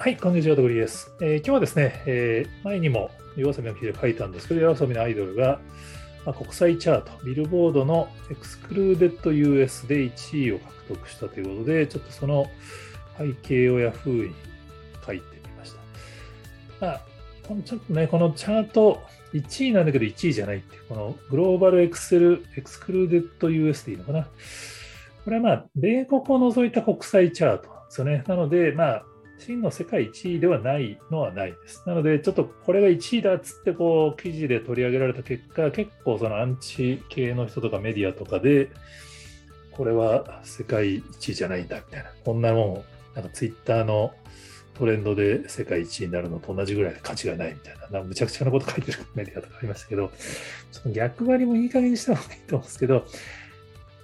はい、こんにちは、とぐりです。えー、今日はですね、えー、前にも yoasobi の記事で書いたんですけど、yoasobi のアイドルが、まあ、国際チャート、ビルボードのエクスクルーデッド US で1位を獲得したということで、ちょっとその背景をヤフーに書いてみました。まあ、このちょっとね、このチャート、1位なんだけど1位じゃないっていう、このグローバルエクセル、エクスクルーデッド US でいいのかな。これはまあ、米国を除いた国際チャートなんですよね。なので、まあ、真の世界1位ではないのはないです。なので、ちょっとこれが1位だっつってこう記事で取り上げられた結果、結構そのアンチ系の人とかメディアとかで、これは世界1位じゃないんだみたいな、こんなもん、なんかツイッターのトレンドで世界1位になるのと同じぐらい価値がないみたいな、なむちゃくちゃなこと書いてるメディアとかありましたけど、ちょっと逆張りもいい加減にした方がいいと思うんですけど、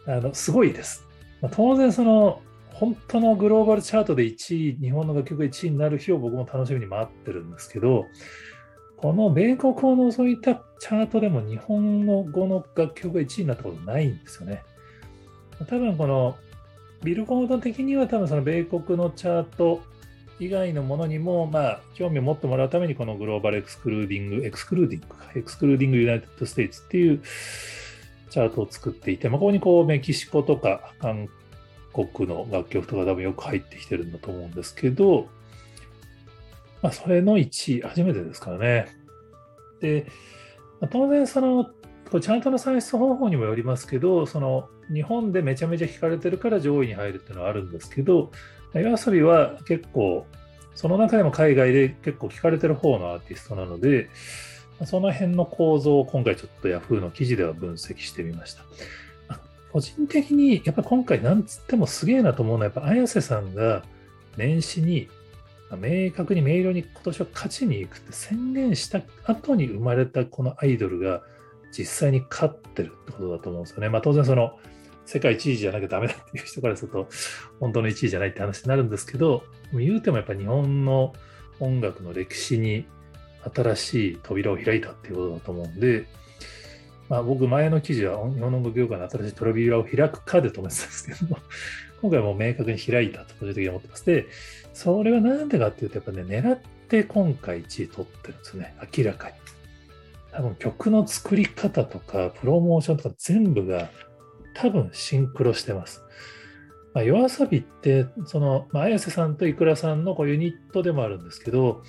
あのすごいです。まあ、当然その本当のグローバルチャートで1位、日本の楽曲が1位になる日を僕も楽しみに待ってるんですけど、この米国を除いったチャートでも日本の語の楽曲が1位になったことないんですよね。多分このビルボード的には多分その米国のチャート以外のものにもまあ興味を持ってもらうためにこの Global Excluding、Excluding、Excluding United States っていうチャートを作っていて、まあ、ここにこうメキシコとか韓国の楽曲とか多分よく入ってきてるんだと思うんですけど、まあ、それの1位、初めてですからね。で、当然その、こチャートの算出方法にもよりますけど、その日本でめちゃめちゃ聴かれてるから上位に入るっていうのはあるんですけど、夜遊びは結構、その中でも海外で結構聴かれてる方のアーティストなので、その辺の構造を今回ちょっと Yahoo の記事では分析してみました。個人的にやっぱ今回なんつってもすげえなと思うのはやっぱ綾瀬さんが年始に明確に明瞭に今年は勝ちに行くって宣言した後に生まれたこのアイドルが実際に勝ってるってことだと思うんですよね。まあ当然その世界1位じゃなきゃダメだっていう人からすると本当の1位じゃないって話になるんですけど言うてもやっぱ日本の音楽の歴史に新しい扉を開いたっていうことだと思うんでまあ、僕、前の記事は日本の業界の新しい扉を開くかで止めてたんですけども、今回はもう明確に開いたと個人的に思ってます。で、それはなんでかっていうと、やっぱね、狙って今回1位取ってるんですね、明らかに。多分曲の作り方とか、プロモーションとか全部が多分シンクロしてます。まあ、夜遊びって、その、まあ、綾瀬さんといくらさんのこうユニットでもあるんですけど、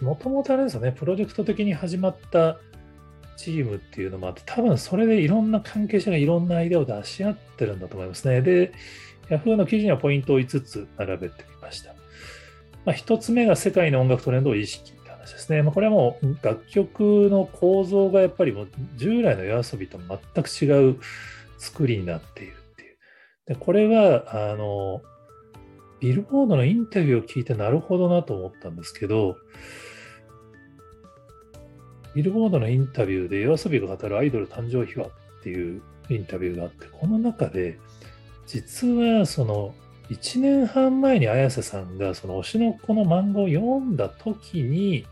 もともとあれですよね、プロジェクト的に始まったチームっていうのもあって、多分それでいろんな関係者がいろんなアイデアを出し合ってるんだと思いますね。で、Yahoo の記事にはポイントを5つ並べてみました。まあ、1つ目が世界の音楽トレンドを意識って話ですね。まあ、これはもう楽曲の構造がやっぱりもう従来の夜遊びと全く違う作りになっているっていう。でこれは、あの、ビルボードのインタビューを聞いてなるほどなと思ったんですけど、ビルボードのインタビューで yoasobi が語るアイドル誕生秘話っていうインタビューがあって、この中で、実はその1年半前に綾瀬さんがその推しの子の漫画を読んだ時に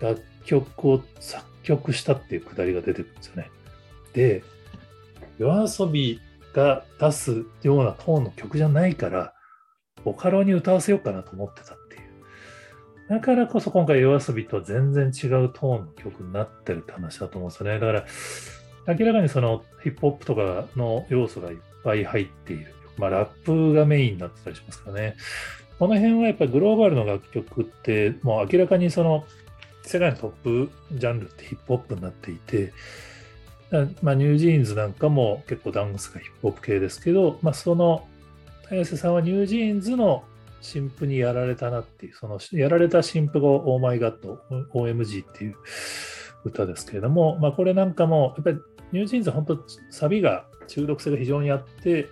楽曲を作曲したっていうくだりが出てくるんですよね。で、yoasobi が出すようなトーンの曲じゃないから、ボカロに歌わせようかなと思ってた。だからこそ今回 yoasobi と全然違うトーンの曲になってるって話だと思うんですよね。だから明らかにそのヒップホップとかの要素がいっぱい入っている。まあラップがメインになってたりしますからね。この辺はやっぱりグローバルの楽曲ってもう明らかにその世界のトップジャンルってヒップホップになっていて、まあ、 NewJeans なんかも結構ダンスがヒップホップ系ですけど、まあ、その Ayase さんは NewJeans の新譜にやられたなっていう、そのやられた新譜が Oh My God、OMG っていう歌ですけれども、まあ、これなんかも、やっぱり NewJeans 本当サビが中毒性が非常にあって、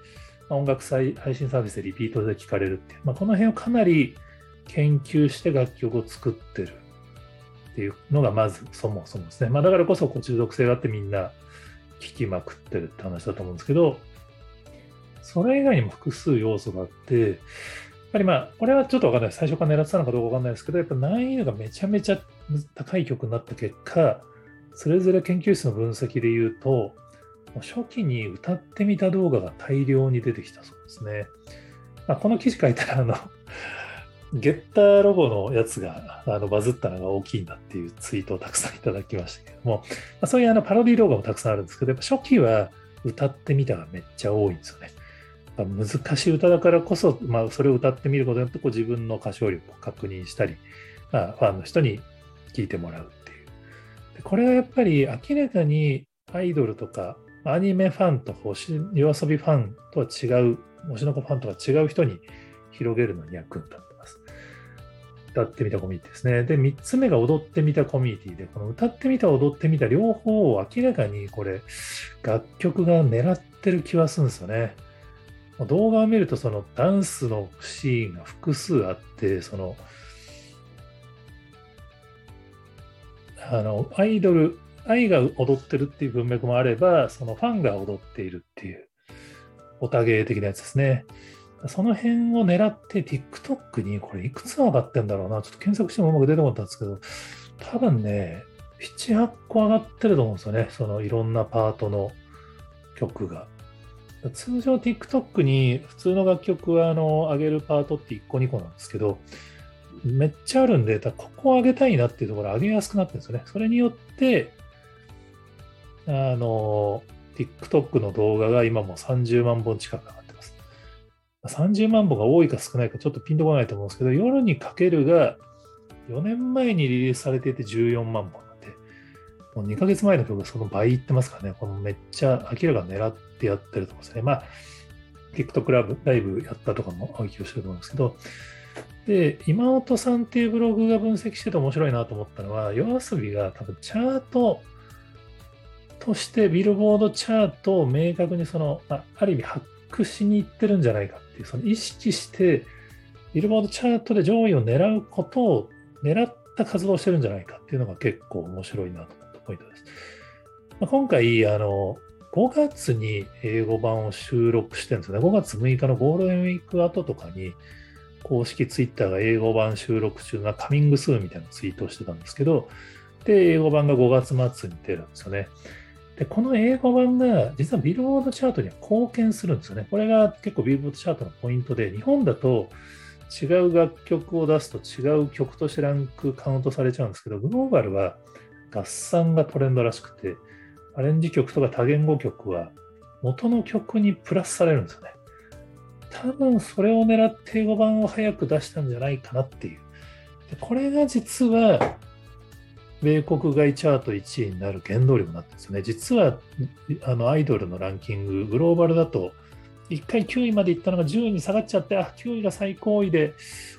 音楽配信サービスでリピートで聴かれるっていう、まあ、この辺をかなり研究して楽曲を作ってるっていうのがまずそもそもですね。まあ、だからこそこう中毒性があってみんな聴きまくってるって話だと思うんですけど、それ以外にも複数要素があって、ぱりまあ、これはちょっとわかんない。最初から狙ってたのかどうかわかんないですけど、やっぱ難易度がめちゃめちゃ高い曲になった結果、それぞれ研究室の分析で言うと、初期に歌ってみた動画が大量に出てきたそうですね。まあ、この記事書いたら、あの、ゲッターロゴのやつがあのバズったのが大きいんだっていうツイートをたくさんいただきましたけども、まあ、そういうあのパロディ動画もたくさんあるんですけど、やっぱ初期は歌ってみたがめっちゃ多いんですよね。難しい歌だからこそ、まあ、それを歌ってみることによってこう自分の歌唱力を確認したり、まあ、ファンの人に聞いてもらうっていう。でこれはやっぱり明らかにアイドルとかアニメファンと星夜遊びファンとは違う、推しの子ファンとは違う人に広げるのに役に立ってます。歌ってみたコミュニティですね。で、3つ目が踊ってみたコミュニティで、この歌ってみた、踊ってみた両方を明らかにこれ、楽曲が狙ってる気はするんですよね。動画を見ると、そのダンスのシーンが複数あって、その、あの、アイドル、愛が踊ってるっていう文脈もあれば、そのファンが踊っているっていう、オタゲー的なやつですね。その辺を狙って TikTok にこれいくつ上がってんだろうな。ちょっと検索してもうまく出てこなかったんですけど、多分ね、7、8個上がってると思うんですよね。そのいろんなパートの曲が。通常 TikTok に普通の楽曲はあの上げるパートって1個2個なんですけど、めっちゃあるんで、ここを上げたいなっていうところ上げやすくなってるんですよね。それによって、あの、TikTok の動画が今も30万本近く上がってます。30万本が多いか少ないかちょっとピンとこないと思うんですけど、夜にかけるが4年前にリリースされていて14万本、もう2ヶ月前の曲その倍いってますからね、このめっちゃ明らか狙ってやってると思うんですね。まあ、TikTok ラブライブやったとかも影響してると思うんですけど、で、今音さんっていうブログが分析してて面白いなと思ったのは、夜遊びが多分チャートとしてビルボードチャートを明確にその、あある意味発掘しに行ってるんじゃないかっていう、その意識してビルボードチャートで上位を狙うことを狙った活動をしてるんじゃないかっていうのが結構面白いなと。ポイントです。まあ、今回、あの、5月に英語版を収録してるんですね。5月6日のゴールデンウィーク後とかに、公式ツイッターが英語版収録中なカミングスーンみたいなツイートをしてたんですけど、で、英語版が5月末に出るんですよね。で、この英語版が実はビルボードチャートには貢献するんですよね。これが結構ビルボードチャートのポイントで、日本だと違う楽曲を出すと違う曲としてランクカウントされちゃうんですけど、グローバルは合算がトレンドらしくて、アレンジ曲とか多言語曲は元の曲にプラスされるんですよね。多分それを狙って英語版を早く出したんじゃないかなっていう。でこれが実は米国外チャート1位になる原動力になってるんですね。実はあのアイドルのランキング、グローバルだと1回9位までいったのが10位に下がっちゃって、あ、9位が最高位で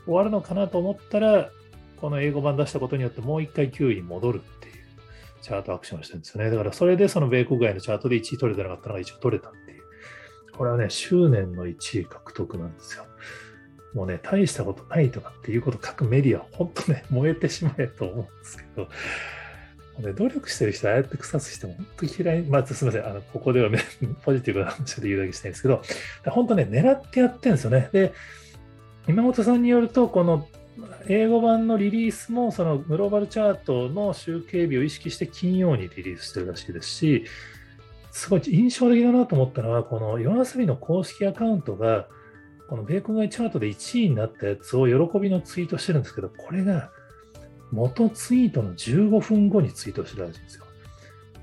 終わるのかなと思ったら、この英語版出したことによってもう1回9位に戻るっていチャートアクションしてるんですよね。だからそれでその米国外のチャートで1位取れてなかったのが一応取れたっていう。これはね、執念の1位獲得なんですよ。もうね、大したことないとかっていうこと書くメディア、本当ね、燃えてしまえと思うんですけど、ね、努力してる人、ああやって草つしても本当嫌い。まあ、すみません。あの、ここでは、ね、ポジティブな話で言うだけしたいんですけど、本当ね、狙ってやってるんですよね。で、今本さんによると、この英語版のリリースも、そのグローバルチャートの集計日を意識して金曜にリリースしてるらしいですし、すごい印象的だなと思ったのは、この yoasobi の公式アカウントが、この米国外チャートで1位になったやつを喜びのツイートしてるんですけど、これが元ツイートの15分後にツイートしてるらしいんですよ。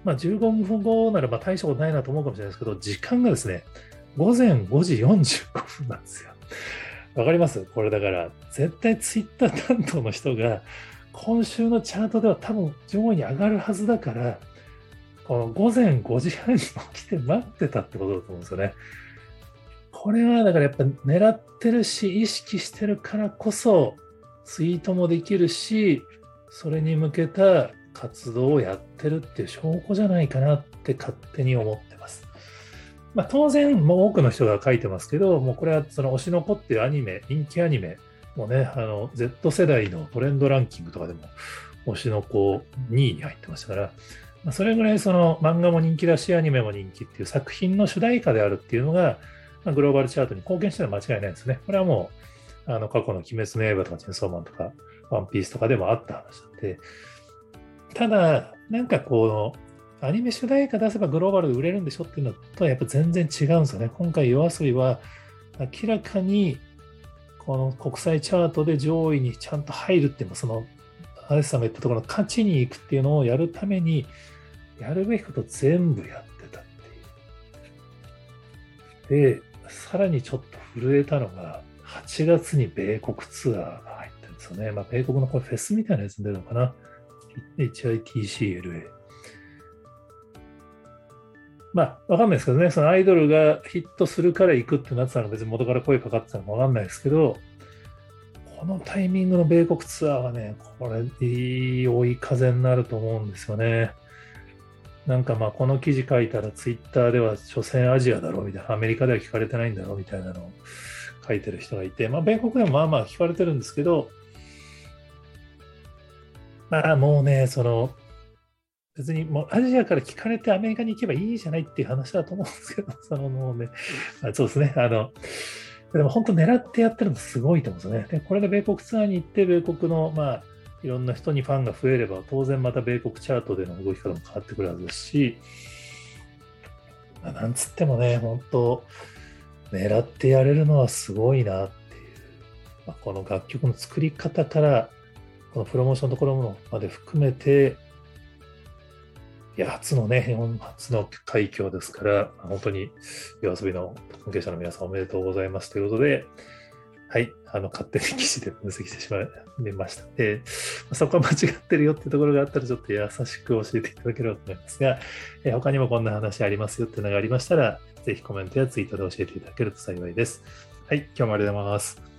まあ、15分後ならま大したことないなと思うかもしれないですけど、時間がですね、午前5時45分なんですよ。わかります？これだから、絶対ツイッター担当の人が、今週のチャートでは多分上位に上がるはずだから、この午前5時半に起きて待ってたってことだと思うんですよね。これはだからやっぱ狙ってるし、意識してるからこそ、ツイートもできるし、それに向けた活動をやってるっていう証拠じゃないかなって勝手に思っま。あ、当然、もう多くの人が書いてますけど、もうこれはその推しの子っていうアニメ、人気アニメもね、あの Z 世代のトレンドランキングとかでも推しの子2位に入ってましたから、まあ、それぐらいその漫画も人気だし、アニメも人気っていう作品の主題歌であるっていうのが、まあ、グローバルチャートに貢献してるのは間違いないですね。これはもう、あの過去の鬼滅の刃とかチェンソーマンとか、ワンピースとかでもあった話なんで、ただ、なんかこう、アニメ主題歌出せばグローバルで売れるんでしょっていうのとはやっぱ全然違うんですよね。今回 yoasobi は明らかにこの国際チャートで上位にちゃんと入るっていうの、その、アレスさんが言ったところの勝ちに行くっていうのをやるために、やるべきこと全部やってたっていう。で、さらにちょっと震えたのが、8月に米国ツアーが入ってるんですよね。まあ、米国のこれフェスみたいなやつに出るのかな。HITCLA。まあ、わかんないですけどね、そのアイドルがヒットするから行くってなってたのが別に元から声かかってたのかわかんないですけど、このタイミングの米国ツアーはね、これ、いい追い風になると思うんですよね。なんかまあ、この記事書いたら、ツイッターでは、所詮アジアだろうみたいな、アメリカでは聞かれてないんだろうみたいなのを書いてる人がいて、まあ、米国でもまあまあ聞かれてるんですけど、まあもうね、その、別にもうアジアから聞かれてアメリカに行けばいいじゃないっていう話だと思うんですけど、そのもうね、あそうですね、あの、でも本当狙ってやってるのすごいと思うんですよね。で、これで米国ツアーに行って、米国の、まあ、いろんな人にファンが増えれば、当然また米国チャートでの動き方も変わってくるはずですし、まあ、なんつってもね、本当、狙ってやれるのはすごいなっていう、まあ、この楽曲の作り方から、このプロモーションのところまで含めて、や、初のね、日 本初の快挙ですから、本当に夜遊びの関係者の皆さんおめでとうございますということで、はい、あの勝手に記事で分析してしまい ました。で、そこは間違ってるよっていうところがあったら、ちょっと優しく教えていただければと思いますが、え他にもこんな話ありますよっていうのがありましたら、ぜひコメントやツイートで教えていただけると幸いです。はい、今日もありがとうございます。